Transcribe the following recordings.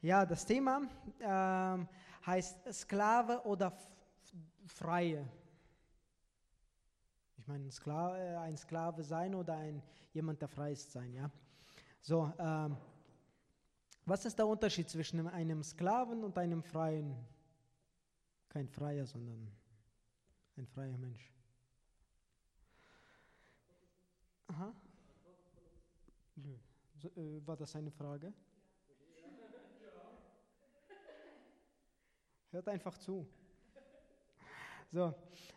Ja, das Thema ähm, heißt Sklave oder Freie. Ich meine, ein Sklave, ein Sklave sein oder ein, jemand, der frei ist, sein. Ja? So, ähm, was ist der Unterschied zwischen einem Sklaven und einem Freien? Kein Freier, sondern ein freier Mensch. Aha. Äh, war das eine Frage? Hört einfach zu. So,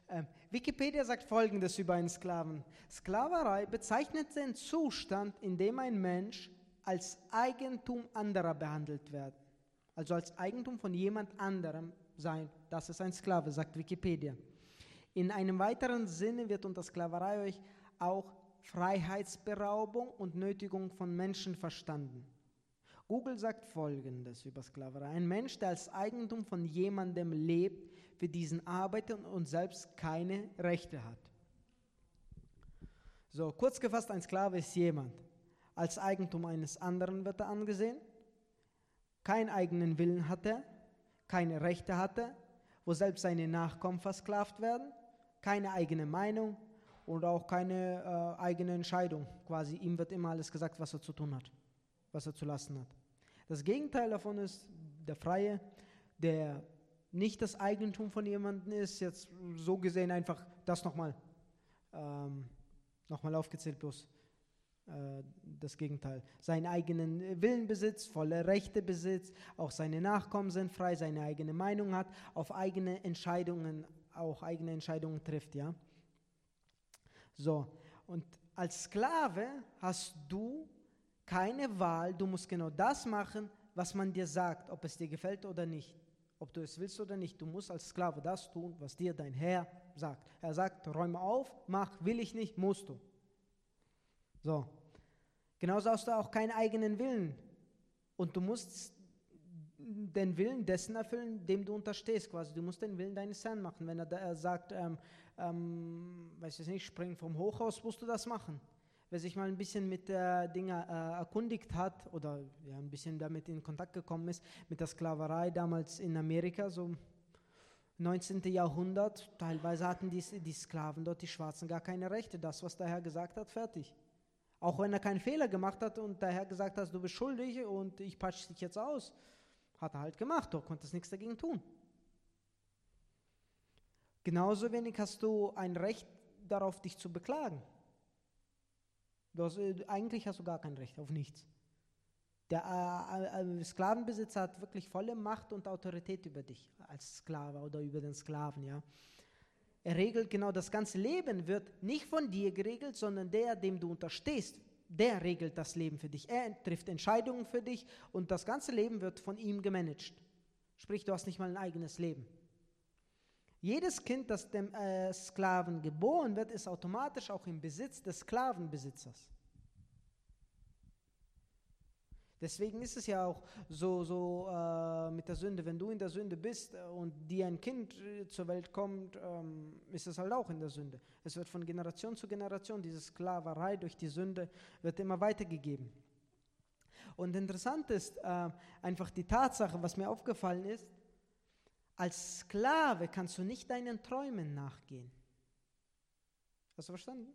äh, Wikipedia sagt Folgendes über einen Sklaven. Sklaverei bezeichnet den Zustand, in dem ein Mensch als Eigentum anderer behandelt wird. Also als Eigentum von jemand anderem sein. Das ist ein Sklave, sagt Wikipedia. In einem weiteren Sinne wird unter Sklaverei euch auch Freiheitsberaubung und Nötigung von Menschen verstanden. Google sagt Folgendes über Sklaverei. Ein Mensch, der als Eigentum von jemandem lebt, für diesen arbeitet und selbst keine Rechte hat. So, kurz gefasst, ein Sklave ist jemand. Als Eigentum eines anderen wird er angesehen, keinen eigenen Willen hat er, keine Rechte hat er, wo selbst seine Nachkommen versklavt werden, keine eigene Meinung und auch keine äh, eigene Entscheidung. Quasi ihm wird immer alles gesagt, was er zu tun hat, was er zu lassen hat. Das Gegenteil davon ist der Freie, der nicht das Eigentum von jemandem ist, jetzt so gesehen einfach das nochmal ähm, noch aufgezählt, bloß äh, das Gegenteil. Seinen eigenen Willen besitzt, volle Rechte besitzt, auch seine Nachkommen sind frei, seine eigene Meinung hat, auf eigene Entscheidungen, auch eigene Entscheidungen trifft, ja. So, und als Sklave hast du keine Wahl, du musst genau das machen, was man dir sagt, ob es dir gefällt oder nicht. Ob du es willst oder nicht, du musst als Sklave das tun, was dir dein Herr sagt. Er sagt, räume auf, mach, will ich nicht, musst du. So. Genauso hast du auch keinen eigenen Willen. Und du musst den Willen dessen erfüllen, dem du unterstehst quasi. Du musst den Willen deines Herrn machen. Wenn er, er sagt, ähm, ähm, weiß ich nicht, spring vom Hochhaus, musst du das machen. Wer sich mal ein bisschen mit der Dinge äh, erkundigt hat oder ja, ein bisschen damit in Kontakt gekommen ist, mit der Sklaverei damals in Amerika, so 19. Jahrhundert, teilweise hatten die, die Sklaven dort, die Schwarzen, gar keine Rechte. Das, was der Herr gesagt hat, fertig. Auch wenn er keinen Fehler gemacht hat und der Herr gesagt hat, du bist schuldig und ich patsche dich jetzt aus hat er halt gemacht, du konntest nichts dagegen tun. Genauso wenig hast du ein Recht darauf, dich zu beklagen. Hast, äh, eigentlich hast du gar kein Recht auf nichts. Der äh, äh, Sklavenbesitzer hat wirklich volle Macht und Autorität über dich als Sklave oder über den Sklaven. Ja. Er regelt genau das ganze Leben, wird nicht von dir geregelt, sondern der, dem du unterstehst, der regelt das Leben für dich. Er trifft Entscheidungen für dich und das ganze Leben wird von ihm gemanagt. Sprich, du hast nicht mal ein eigenes Leben. Jedes Kind, das dem äh, Sklaven geboren wird, ist automatisch auch im Besitz des Sklavenbesitzers. Deswegen ist es ja auch so, so äh, mit der Sünde, wenn du in der Sünde bist äh, und dir ein Kind äh, zur Welt kommt, ähm, ist es halt auch in der Sünde. Es wird von Generation zu Generation, diese Sklaverei durch die Sünde wird immer weitergegeben. Und interessant ist äh, einfach die Tatsache, was mir aufgefallen ist, als Sklave kannst du nicht deinen Träumen nachgehen. Hast du verstanden?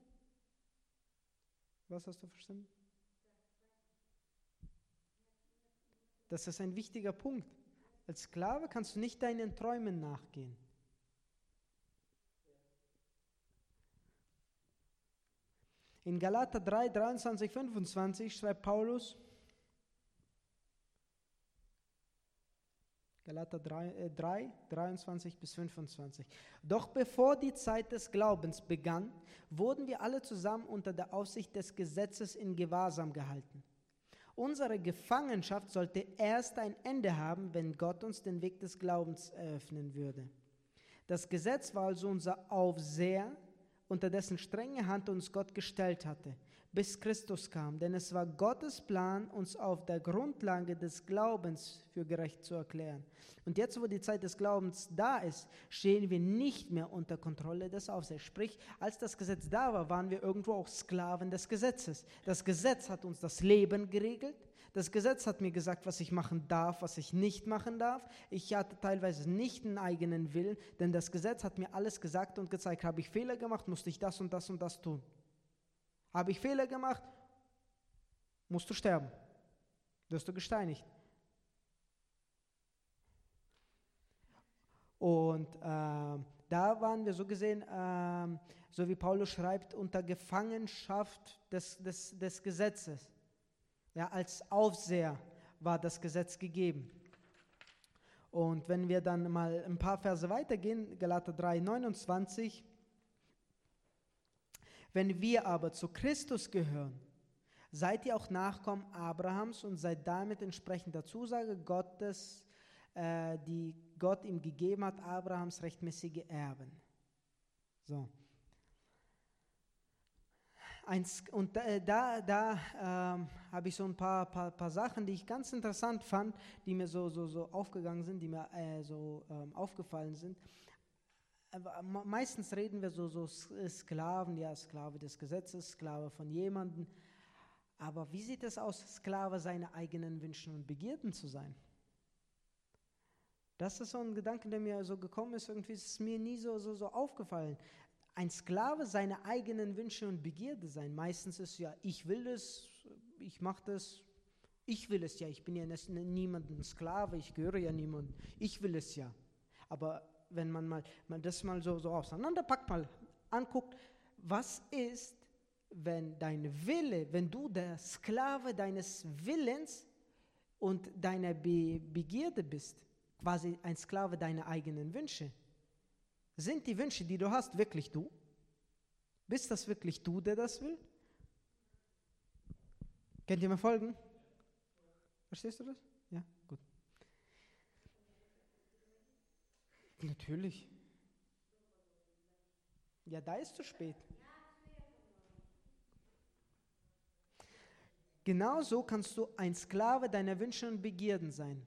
Was hast du verstanden? Das ist ein wichtiger Punkt. Als Sklave kannst du nicht deinen Träumen nachgehen. In Galater 3, 23, 25 schreibt Paulus, Galater 3, äh, 3, 23 bis 25. Doch bevor die Zeit des Glaubens begann, wurden wir alle zusammen unter der Aufsicht des Gesetzes in Gewahrsam gehalten. Unsere Gefangenschaft sollte erst ein Ende haben, wenn Gott uns den Weg des Glaubens eröffnen würde. Das Gesetz war also unser Aufseher, unter dessen strenge Hand uns Gott gestellt hatte, bis Christus kam. Denn es war Gottes Plan, uns auf der Grundlage des Glaubens für gerecht zu erklären. Und jetzt, wo die Zeit des Glaubens da ist, stehen wir nicht mehr unter Kontrolle des Aufsehers. Sprich, als das Gesetz da war, waren wir irgendwo auch Sklaven des Gesetzes. Das Gesetz hat uns das Leben geregelt, Das Gesetz hat mir gesagt, was ich machen darf, was ich nicht machen darf. Ich hatte teilweise nicht einen eigenen Willen, denn das Gesetz hat mir alles gesagt und gezeigt. Habe ich Fehler gemacht, musste ich das und das und das tun. Habe ich Fehler gemacht, musst du sterben. Wirst du gesteinigt. Und äh, da waren wir so gesehen, äh, so wie Paulus schreibt, unter Gefangenschaft des, des, des Gesetzes. Ja, als Aufseher war das Gesetz gegeben. Und wenn wir dann mal ein paar Verse weitergehen, Galater 3, 29, wenn wir aber zu Christus gehören, seid ihr auch Nachkommen Abrahams und seid damit entsprechend der Zusage Gottes, äh, die Gott ihm gegeben hat, Abrahams rechtmäßige Erben. So. Eins, und äh, da, da ähm, habe ich so ein paar, paar, paar Sachen, die ich ganz interessant fand, die mir so, so, so aufgegangen sind, die mir äh, so ähm, aufgefallen sind. Meistens reden wir so, so Sklaven, ja, Sklave des Gesetzes, Sklave von jemandem. Aber wie sieht es aus, Sklave seiner eigenen Wünschen und Begierden zu sein? Das ist so ein Gedanke, der mir so gekommen ist. Irgendwie ist es mir nie so, so, so aufgefallen ein Sklave seiner eigenen Wünsche und Begierde sein. Meistens ist ja, ich will es, ich mache das, ich will es ja. Ich bin ja niemandem Sklave, ich gehöre ja niemandem. Ich will es ja. Aber wenn man mal, mal das mal so, so auseinanderpackt, mal anguckt, was ist, wenn dein Wille, wenn du der Sklave deines Willens und deiner Be Begierde bist, quasi ein Sklave deiner eigenen Wünsche. Sind die Wünsche, die du hast, wirklich du? Bist das wirklich du, der das will? Könnt ihr mir folgen? Verstehst du das? Ja, gut. Natürlich. Ja, da ist zu spät. Genauso kannst du ein Sklave deiner Wünsche und Begierden sein.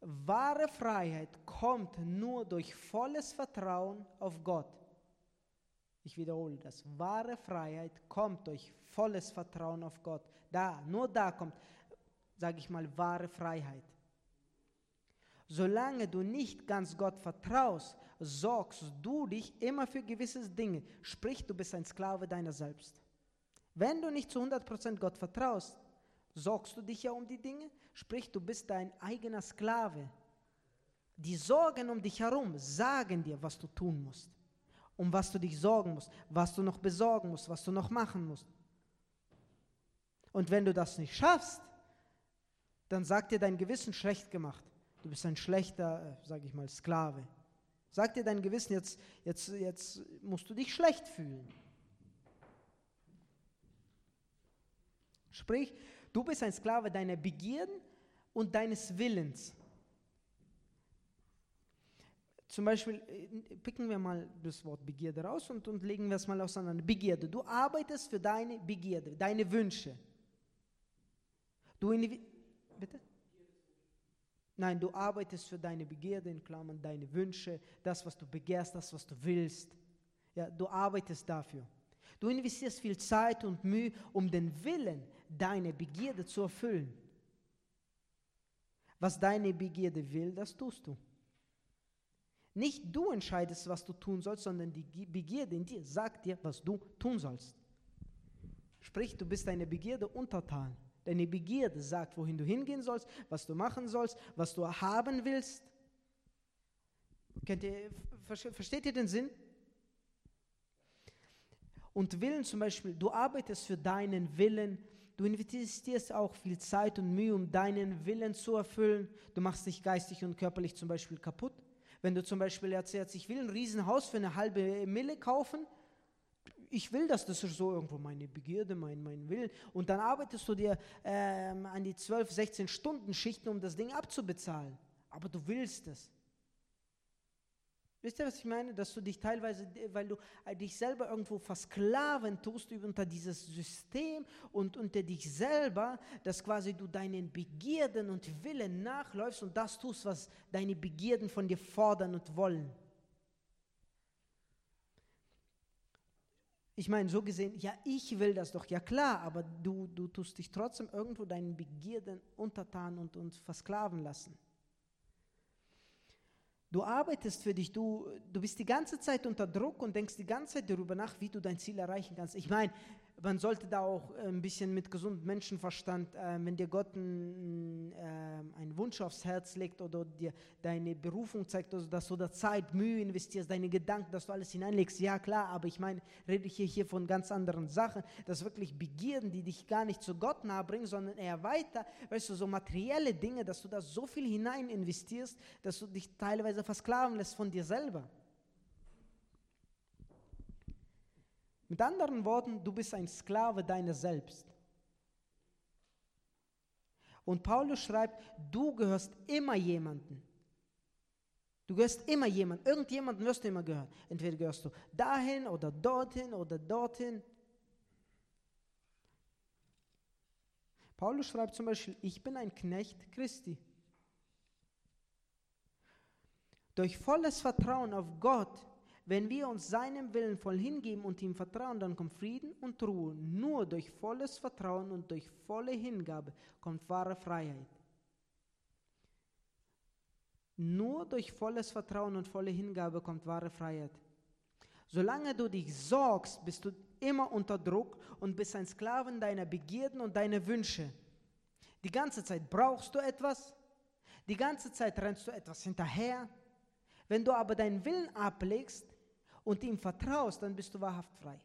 Wahre Freiheit kommt nur durch volles Vertrauen auf Gott. Ich wiederhole das. Wahre Freiheit kommt durch volles Vertrauen auf Gott. Da, nur da kommt, sage ich mal, wahre Freiheit. Solange du nicht ganz Gott vertraust, sorgst du dich immer für gewisse Dinge. Sprich, du bist ein Sklave deiner selbst. Wenn du nicht zu 100% Gott vertraust, sorgst du dich ja um die Dinge, sprich, du bist dein eigener Sklave. Die Sorgen um dich herum sagen dir, was du tun musst, um was du dich sorgen musst, was du noch besorgen musst, was du noch machen musst. Und wenn du das nicht schaffst, dann sagt dir dein Gewissen schlecht gemacht. Du bist ein schlechter, äh, sage ich mal, Sklave. Sagt dir dein Gewissen, jetzt, jetzt, jetzt musst du dich schlecht fühlen. Sprich, Du bist ein Sklave deiner Begierden und deines Willens. Zum Beispiel äh, picken wir mal das Wort Begierde raus und, und legen wir es mal auseinander. Begierde. Du arbeitest für deine Begierde, deine Wünsche. Du Bitte? Nein, du arbeitest für deine Begierde, in Klammern deine Wünsche, das, was du begehrst, das, was du willst. Ja, du arbeitest dafür. Du investierst viel Zeit und Mühe, um den Willen deine Begierde zu erfüllen. Was deine Begierde will, das tust du. Nicht du entscheidest, was du tun sollst, sondern die Begierde in dir sagt dir, was du tun sollst. Sprich, du bist deine Begierde untertan. Deine Begierde sagt, wohin du hingehen sollst, was du machen sollst, was du haben willst. Ihr, versteht ihr den Sinn? Und Willen zum Beispiel, du arbeitest für deinen Willen, Du investierst auch viel Zeit und Mühe, um deinen Willen zu erfüllen. Du machst dich geistig und körperlich zum Beispiel kaputt. Wenn du zum Beispiel erzählst, ich will ein Riesenhaus für eine halbe Mille kaufen, ich will das, das ist so irgendwo meine Begierde, mein, mein Willen. Und dann arbeitest du dir ähm, an die 12, 16 Stunden Schichten, um das Ding abzubezahlen. Aber du willst es. Wisst ihr, was ich meine? Dass du dich teilweise, weil du äh, dich selber irgendwo versklaven tust unter dieses System und unter dich selber, dass quasi du deinen Begierden und Willen nachläufst und das tust, was deine Begierden von dir fordern und wollen. Ich meine, so gesehen, ja, ich will das doch, ja klar, aber du, du tust dich trotzdem irgendwo deinen Begierden untertan und, und versklaven lassen. Du arbeitest für dich, du, du bist die ganze Zeit unter Druck und denkst die ganze Zeit darüber nach, wie du dein Ziel erreichen kannst. Ich meine, man sollte da auch ein bisschen mit gesundem Menschenverstand, äh, wenn dir Gott ein, äh, einen Wunsch aufs Herz legt oder dir deine Berufung zeigt, also dass du da Zeit, Mühe investierst, deine Gedanken, dass du alles hineinlegst, ja klar, aber ich meine, rede ich hier, hier von ganz anderen Sachen, dass wirklich Begierden, die dich gar nicht zu Gott nahe bringen, sondern eher weiter, weißt du, so materielle Dinge, dass du da so viel hinein investierst, dass du dich teilweise versklaven lässt von dir selber. Mit anderen Worten, du bist ein Sklave deiner selbst. Und Paulus schreibt, du gehörst immer jemanden. Du gehörst immer jemanden. Irgendjemanden wirst du immer gehören. Entweder gehörst du dahin oder dorthin oder dorthin. Paulus schreibt zum Beispiel, ich bin ein Knecht Christi. Durch volles Vertrauen auf Gott wenn wir uns seinem Willen voll hingeben und ihm vertrauen, dann kommt Frieden und Ruhe. Nur durch volles Vertrauen und durch volle Hingabe kommt wahre Freiheit. Nur durch volles Vertrauen und volle Hingabe kommt wahre Freiheit. Solange du dich sorgst, bist du immer unter Druck und bist ein Sklaven deiner Begierden und deiner Wünsche. Die ganze Zeit brauchst du etwas, die ganze Zeit rennst du etwas hinterher. Wenn du aber deinen Willen ablegst und ihm vertraust, dann bist du wahrhaft frei.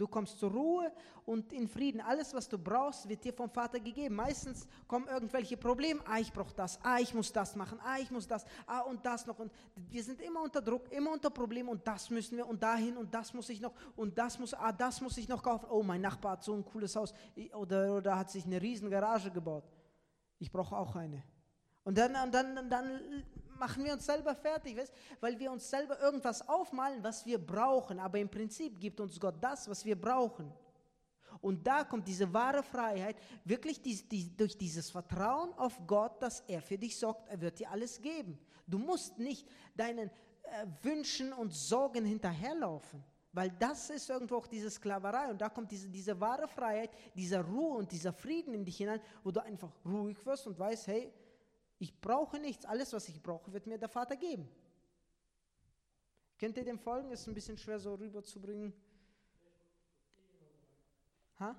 Du kommst zur Ruhe und in Frieden. Alles, was du brauchst, wird dir vom Vater gegeben. Meistens kommen irgendwelche Probleme. Ah, ich brauche das. Ah, ich muss das machen. Ah, ich muss das. Ah, und das noch. Und wir sind immer unter Druck, immer unter Problemen. Und das müssen wir. Und dahin. Und das muss ich noch. Und das muss. Ah, das muss ich noch kaufen. Oh, mein Nachbar hat so ein cooles Haus. Oder, oder hat sich eine riesen Garage gebaut. Ich brauche auch eine. Und dann, und dann, dann machen wir uns selber fertig, weißt? weil wir uns selber irgendwas aufmalen, was wir brauchen. Aber im Prinzip gibt uns Gott das, was wir brauchen. Und da kommt diese wahre Freiheit, wirklich die, die, durch dieses Vertrauen auf Gott, dass er für dich sorgt, er wird dir alles geben. Du musst nicht deinen äh, Wünschen und Sorgen hinterherlaufen, weil das ist irgendwo auch diese Sklaverei. Und da kommt diese, diese wahre Freiheit, dieser Ruhe und dieser Frieden in dich hinein, wo du einfach ruhig wirst und weißt, hey, ich brauche nichts. Alles, was ich brauche, wird mir der Vater geben. Könnt ihr dem folgen? Ist ein bisschen schwer so rüberzubringen. Ha?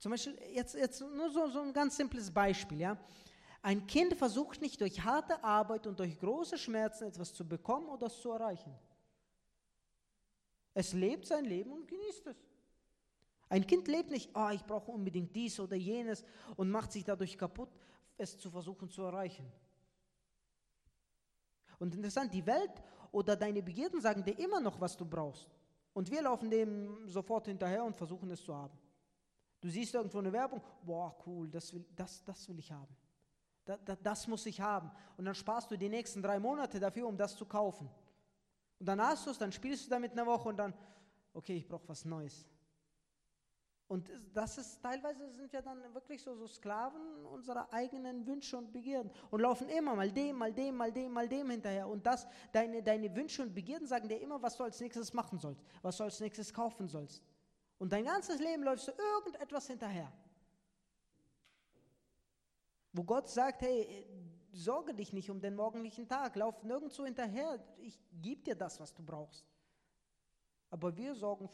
Zum Beispiel, jetzt, jetzt nur so, so ein ganz simples Beispiel. Ja? Ein Kind versucht nicht durch harte Arbeit und durch große Schmerzen etwas zu bekommen oder zu erreichen. Es lebt sein Leben und genießt es. Ein Kind lebt nicht, oh, ich brauche unbedingt dies oder jenes und macht sich dadurch kaputt, es zu versuchen zu erreichen. Und interessant, die Welt oder deine Begierden sagen dir immer noch, was du brauchst. Und wir laufen dem sofort hinterher und versuchen es zu haben. Du siehst irgendwo eine Werbung, boah, cool, das will, das, das will ich haben. Das, das, das muss ich haben. Und dann sparst du die nächsten drei Monate dafür, um das zu kaufen. Und dann hast du es, dann spielst du damit eine Woche und dann, okay, ich brauche was Neues. Und das ist teilweise sind wir dann wirklich so, so Sklaven unserer eigenen Wünsche und Begierden und laufen immer mal dem, mal dem, mal dem, mal dem hinterher. Und das, deine, deine Wünsche und Begierden sagen dir immer, was du als nächstes machen sollst, was du als nächstes kaufen sollst. Und dein ganzes Leben läufst du irgendetwas hinterher. Wo Gott sagt, hey, sorge dich nicht um den morgendlichen Tag, lauf nirgendwo hinterher, ich gebe dir das, was du brauchst. Aber wir sorgen,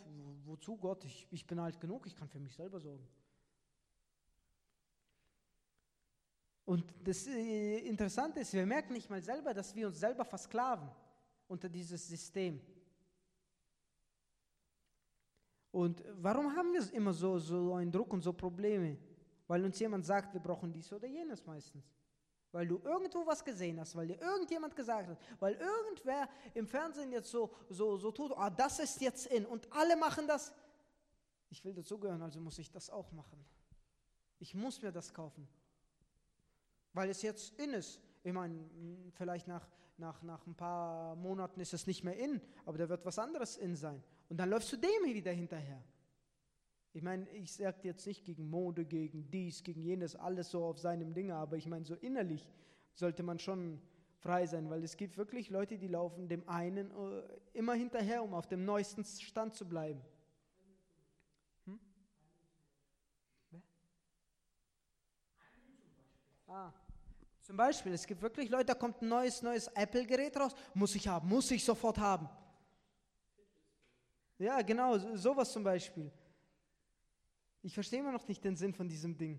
wozu Gott? Ich, ich bin alt genug, ich kann für mich selber sorgen. Und das äh, Interessante ist, wir merken nicht mal selber, dass wir uns selber versklaven unter dieses System. Und warum haben wir immer so, so einen Druck und so Probleme? Weil uns jemand sagt, wir brauchen dies oder jenes meistens weil du irgendwo was gesehen hast, weil dir irgendjemand gesagt hat, weil irgendwer im Fernsehen jetzt so, so, so tut, ah, das ist jetzt in und alle machen das. Ich will dazugehören, also muss ich das auch machen. Ich muss mir das kaufen, weil es jetzt in ist. Ich meine, vielleicht nach, nach, nach ein paar Monaten ist es nicht mehr in, aber da wird was anderes in sein. Und dann läufst du dem wieder hinterher. Ich meine, ich sage jetzt nicht gegen Mode, gegen dies, gegen jenes, alles so auf seinem Ding, aber ich meine, so innerlich sollte man schon frei sein, weil es gibt wirklich Leute, die laufen dem einen äh, immer hinterher, um auf dem neuesten Stand zu bleiben. Hm? Ah. Zum Beispiel, es gibt wirklich Leute, da kommt ein neues, neues Apple-Gerät raus, muss ich haben, muss ich sofort haben. Ja, genau, sowas zum Beispiel. Ich verstehe immer noch nicht den Sinn von diesem Ding.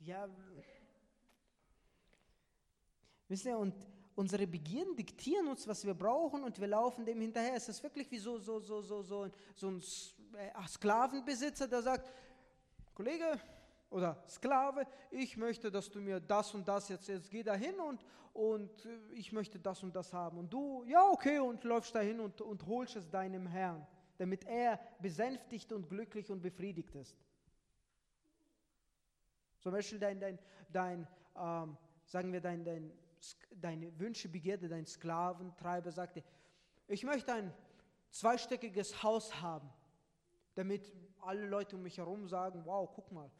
Ja, wisst ihr, und unsere Begierden diktieren uns, was wir brauchen und wir laufen dem hinterher. Es ist wirklich wie so, so, so, so, so, so ein äh, Sklavenbesitzer, der sagt, Kollege oder Sklave, ich möchte, dass du mir das und das jetzt, jetzt geh da hin und, und äh, ich möchte das und das haben. Und du, ja, okay, und läufst dahin und, und holst es deinem Herrn, damit er besänftigt und glücklich und befriedigt ist. Zum Beispiel dein, dein, dein ähm, sagen wir, dein, dein, deine Wünsche, Begierde, dein Sklaventreiber sagte, ich möchte ein zweistöckiges Haus haben, damit alle Leute um mich herum sagen, wow, guck mal,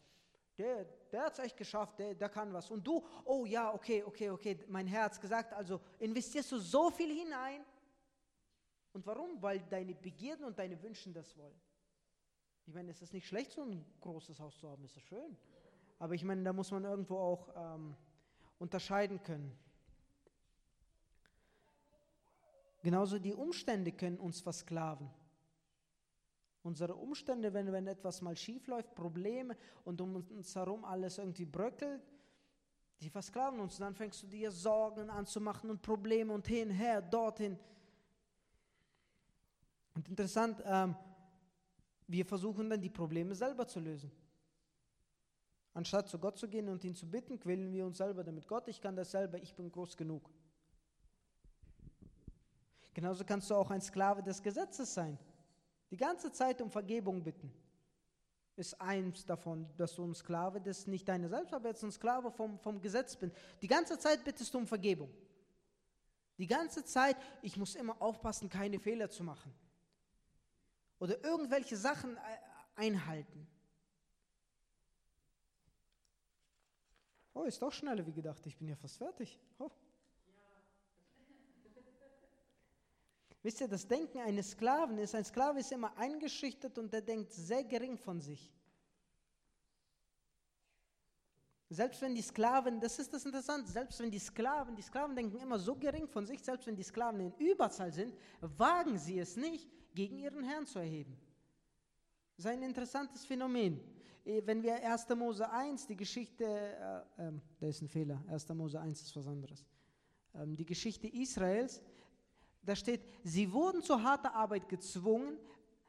der, der hat es echt geschafft, der, der kann was. Und du, oh ja, okay, okay, okay, mein Herz gesagt, also investierst du so viel hinein. Und warum? Weil deine Begierden und deine Wünsche das wollen. Ich meine, es ist nicht schlecht, so ein großes Haus zu haben, es ist schön. Aber ich meine, da muss man irgendwo auch ähm, unterscheiden können. Genauso die Umstände können uns versklaven. Unsere Umstände, wenn, wenn etwas mal schief läuft, Probleme und um uns herum alles irgendwie bröckelt, die versklaven uns. Und dann fängst du dir Sorgen anzumachen und Probleme und hin, her, dorthin. Und interessant, ähm, wir versuchen dann die Probleme selber zu lösen. Anstatt zu Gott zu gehen und ihn zu bitten, quälen wir uns selber damit. Gott, ich kann das selber, ich bin groß genug. Genauso kannst du auch ein Sklave des Gesetzes sein. Die ganze Zeit um Vergebung bitten. Ist eins davon, dass du ein Sklave des, nicht deiner selbst, aber jetzt ein Sklave vom, vom Gesetz bist. Die ganze Zeit bittest du um Vergebung. Die ganze Zeit, ich muss immer aufpassen, keine Fehler zu machen. Oder irgendwelche Sachen äh, einhalten. Oh, ist doch schneller wie gedacht. Ich bin ja fast fertig. Oh. Wisst ihr, das Denken eines Sklaven ist, ein Sklave ist immer eingeschüchtert und der denkt sehr gering von sich. Selbst wenn die Sklaven, das ist das Interessante, selbst wenn die Sklaven, die Sklaven denken immer so gering von sich, selbst wenn die Sklaven in Überzahl sind, wagen sie es nicht, gegen ihren Herrn zu erheben. Das ist ein interessantes Phänomen. Eh, wenn wir 1. Mose 1, die Geschichte, äh, äh, da ist ein Fehler, 1. Mose 1 ist was anderes. Ähm, die Geschichte Israels, da steht, sie wurden zu harter Arbeit gezwungen,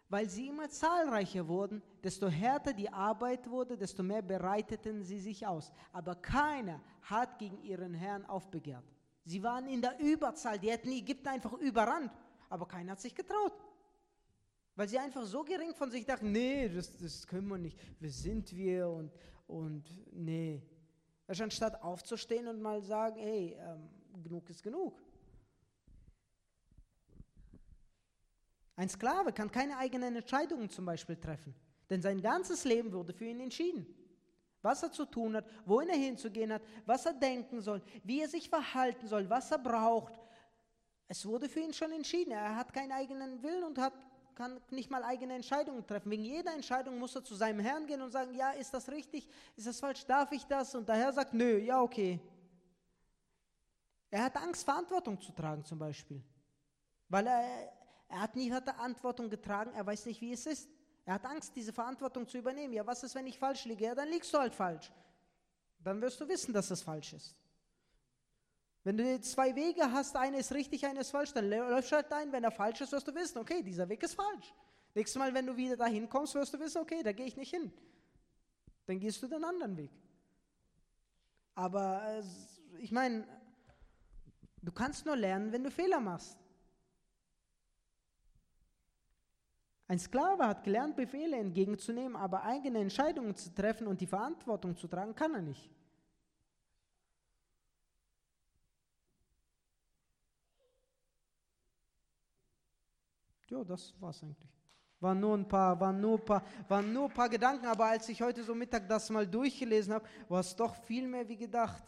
weil sie immer zahlreicher wurden, desto härter die Arbeit wurde, desto mehr bereiteten sie sich aus. Aber keiner hat gegen ihren Herrn aufbegehrt. Sie waren in der Überzahl, die hätten Ägypten einfach überrannt, aber keiner hat sich getraut. Weil sie einfach so gering von sich dachten, nee, das, das können wir nicht. Wer sind wir? Und, und nee. Also anstatt aufzustehen und mal sagen, hey, ähm, genug ist genug. Ein Sklave kann keine eigenen Entscheidungen zum Beispiel treffen, denn sein ganzes Leben wurde für ihn entschieden. Was er zu tun hat, wohin er hinzugehen hat, was er denken soll, wie er sich verhalten soll, was er braucht. Es wurde für ihn schon entschieden. Er hat keinen eigenen Willen und hat kann nicht mal eigene Entscheidungen treffen. Wegen jeder Entscheidung muss er zu seinem Herrn gehen und sagen, ja, ist das richtig, ist das falsch, darf ich das? Und der Herr sagt, nö, ja, okay. Er hat Angst, Verantwortung zu tragen zum Beispiel. Weil er, er hat nie Verantwortung getragen, er weiß nicht, wie es ist. Er hat Angst, diese Verantwortung zu übernehmen. Ja, was ist, wenn ich falsch liege? Ja, dann liegst du halt falsch. Dann wirst du wissen, dass es falsch ist. Wenn du zwei Wege hast, einer ist richtig, einer ist falsch, dann läufst du halt ein. Wenn er falsch ist, wirst du wissen, okay, dieser Weg ist falsch. Nächstes Mal, wenn du wieder dahin kommst, wirst du wissen, okay, da gehe ich nicht hin. Dann gehst du den anderen Weg. Aber äh, ich meine, du kannst nur lernen, wenn du Fehler machst. Ein Sklave hat gelernt, Befehle entgegenzunehmen, aber eigene Entscheidungen zu treffen und die Verantwortung zu tragen, kann er nicht. Ja, das war's eigentlich. Waren nur ein paar, waren nur paar, waren nur paar Gedanken, aber als ich heute so Mittag das mal durchgelesen habe, war es doch viel mehr wie gedacht.